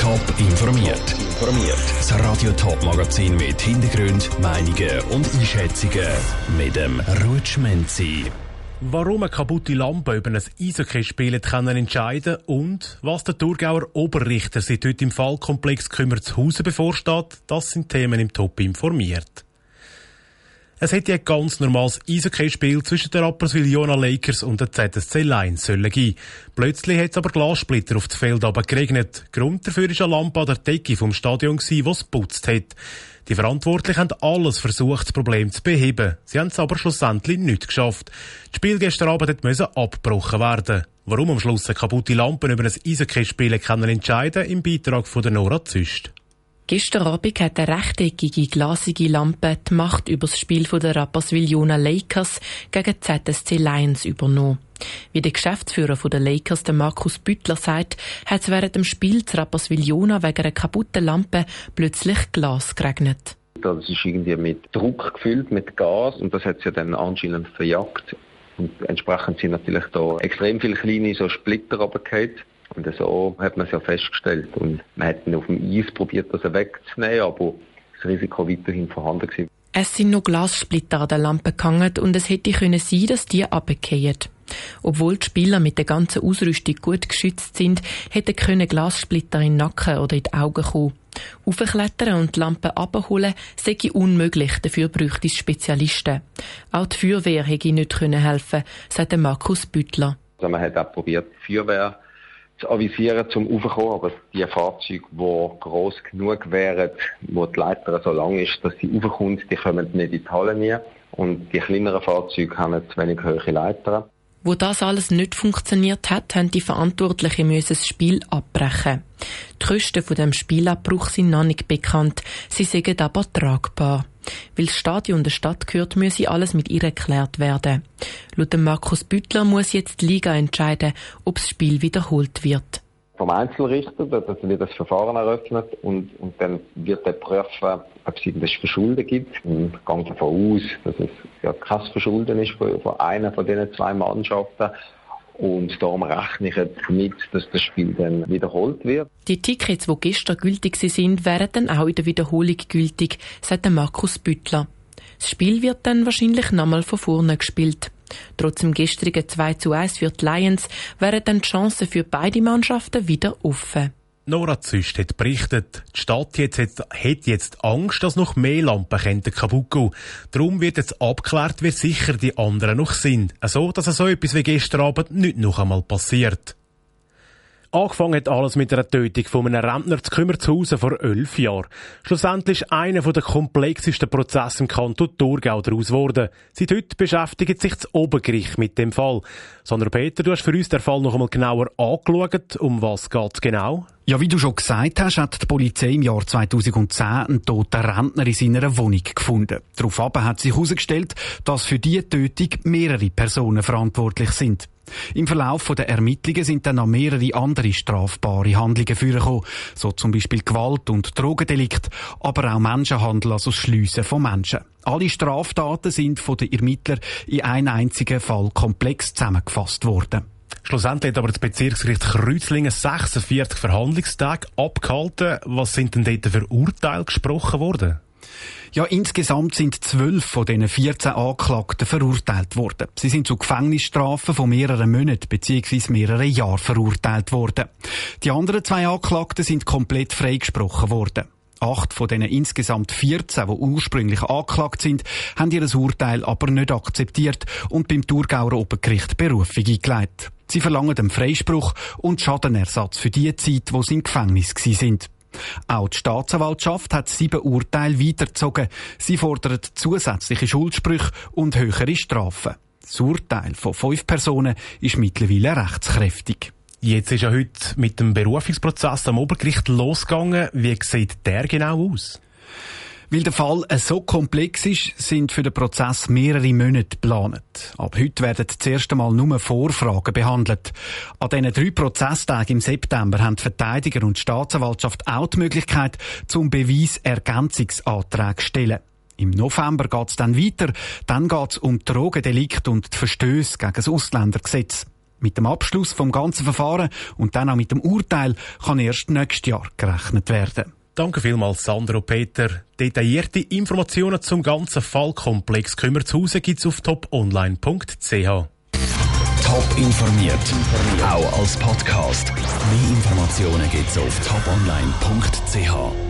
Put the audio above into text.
Top informiert. Informiert. Das Radio Top Magazin mit Hintergrund, Meinungen und Einschätzungen mit dem Rutschmenzi. Warum eine kaputte Lampe über ein Eishockey-Spiel können entscheiden und was der Thurgauer Oberrichter sich heute im Fallkomplex Kümmer zu Hause bevorsteht, das sind Themen im Top informiert. Es hätte ein ganz normales Eishockey-Spiel zwischen den Rapperswil Jona Lakers und den ZSC Lions sollen geben. Plötzlich hat es aber Glassplitter auf das Feld geregnet. Grund dafür war eine Lampe an der Decke vom Stadion, die es putzt hat. Die Verantwortlichen haben alles versucht, das Problem zu beheben. Sie haben es aber schlussendlich nicht geschafft. Das Spiel gestern Abend musste abgebrochen werden. Warum am Schluss kaputte Lampe über ein Eishockey-Spiel entscheiden im Beitrag von der Nora Züst. Gestern Abend hat eine rechteckige, glasige Lampe die Macht über das Spiel der Rapperswil-Jona Lakers gegen ZSC Lions übernommen. Wie der Geschäftsführer der Lakers, der Markus Büttler, sagt, hat es während dem Spiel zu Rapperswil-Jona wegen einer kaputten Lampe plötzlich Glas geregnet. Das ist irgendwie mit Druck gefüllt, mit Gas und das hat sie dann anscheinend verjagt. Und entsprechend sind natürlich da extrem viele kleine so Splitter runtergefallen. Und so hat man es ja festgestellt. Und man hat dann auf dem Eis probiert, das wegzunehmen, aber das Risiko weiterhin vorhanden gewesen. Es sind noch Glassplitter an der Lampe gehangen und es hätte können sein, dass die abgehen. Obwohl die Spieler mit der ganzen Ausrüstung gut geschützt sind, hätten können Glassplitter in den Nacken oder in die Augen kommen. Aufklettern und die Lampe abholen sei unmöglich, dafür bräuchte es Spezialisten. Auch die Feuerwehr hätte nicht helfen sagt Markus Büttler. Also man hat auch probiert, die Feuerwehr zu avisieren zum Aufkommen, aber die Fahrzeuge, die gross genug wären, wo die Leiter so lang ist, dass sie aufkommt, die kommen nicht in die Halle nie. Und die kleineren Fahrzeuge haben zu wenig hohe Leitern. Wo das alles nicht funktioniert hat, haben die Verantwortlichen müssen das Spiel abbrechen. Die Kosten von dem Spielabbruch sind noch nicht bekannt. Sie sind aber tragbar. Weil das Stadion der Stadt gehört, müsse alles mit ihr erklärt werden. Laut Markus Büttler muss jetzt die Liga entscheiden, ob das Spiel wiederholt wird. Vom Einzelrichter, dass wird das Verfahren eröffnet und, und dann wird er prüfen, ob es das Verschulden gibt. Und ich gehe davon aus, dass es ja kein Verschulden ist von, von einer von diesen zwei Mannschaften. Und darum rechne ich jetzt mit, dass das Spiel dann wiederholt wird. Die Tickets, die gestern gültig sind, wären dann auch in der Wiederholung gültig, sagt Markus Büttler. Das Spiel wird dann wahrscheinlich nochmal von vorne gespielt. Trotz dem gestrigen 2 zu 1 für die Lions wären dann die Chancen für beide Mannschaften wieder offen. Nora Züst hat berichtet, die Stadt jetzt hat, hat jetzt Angst, dass noch mehr Lampen kaputt gehen Darum wird jetzt abgeklärt, wie sicher die anderen noch sind. So, dass so etwas wie gestern Abend nicht noch einmal passiert. Angefangen hat alles mit einer Tötung von einem Rentner zu Kümmerzhausen vor elf Jahren. Schlussendlich ist einer der komplexesten Prozesse im Kanton Thurgau daraus geworden. Seit heute beschäftigt sich das Obergericht mit dem Fall. Sandra Peter, du hast für uns den Fall noch einmal genauer angeschaut. Um was geht es genau? Ja, wie du schon gesagt hast, hat die Polizei im Jahr 2010 einen toten Rentner in seiner Wohnung gefunden. Daraufhin hat sich herausgestellt, dass für diese Tötung mehrere Personen verantwortlich sind. Im Verlauf der Ermittlungen sind dann noch mehrere andere strafbare Handlungen vorgekommen, so zum Beispiel Gewalt und Drogendelikt, aber auch Menschenhandel, also das Schliessen von Menschen. Alle Straftaten sind von den Ermittlern in einem einzigen Fall komplex zusammengefasst worden. Schlussendlich hat aber das Bezirksgericht Kreuzlingen 46 Verhandlungstage abgehalten. Was sind denn dort für Urteile gesprochen worden? Ja, insgesamt sind zwölf von diesen 14 Anklagten verurteilt worden. Sie sind zu Gefängnisstrafen von mehreren Monaten bzw. mehreren Jahren verurteilt worden. Die anderen zwei Anklagten sind komplett freigesprochen worden. Acht von diesen insgesamt 14, die ursprünglich angeklagt sind, haben ihr Urteil aber nicht akzeptiert und beim Thurgauer Obergericht Berufung eingelegt. Sie verlangen den Freispruch und Schadenersatz für die Zeit, wo sie im Gefängnis sind. Auch die Staatsanwaltschaft hat sieben Urteile weitergezogen. Sie fordert zusätzliche Schuldsprüche und höhere Strafen. Das Urteil von fünf Personen ist mittlerweile rechtskräftig. Jetzt ist ja heute mit dem Berufungsprozess am Obergericht losgegangen. Wie sieht der genau aus? Weil der Fall so komplex ist, sind für den Prozess mehrere Monate geplant. Ab heute werden zuerst einmal nur Vorfragen behandelt. An diesen drei Prozesstagen im September haben die Verteidiger und die Staatsanwaltschaft auch die Möglichkeit, zum Beweis Ergänzungsanträge zu stellen. Im November geht es dann weiter. Dann geht es um Drogendelikt und die Verstöße gegen das Ausländergesetz. Mit dem Abschluss vom ganzen Verfahren und dann auch mit dem Urteil kann erst nächstes Jahr gerechnet werden. Danke vielmals, Sandro Peter. Detaillierte Informationen zum ganzen Fallkomplex Kümmerzhausen gibt's auf toponline.ch. Top informiert, auch als Podcast. Mehr Informationen gibt's auf toponline.ch.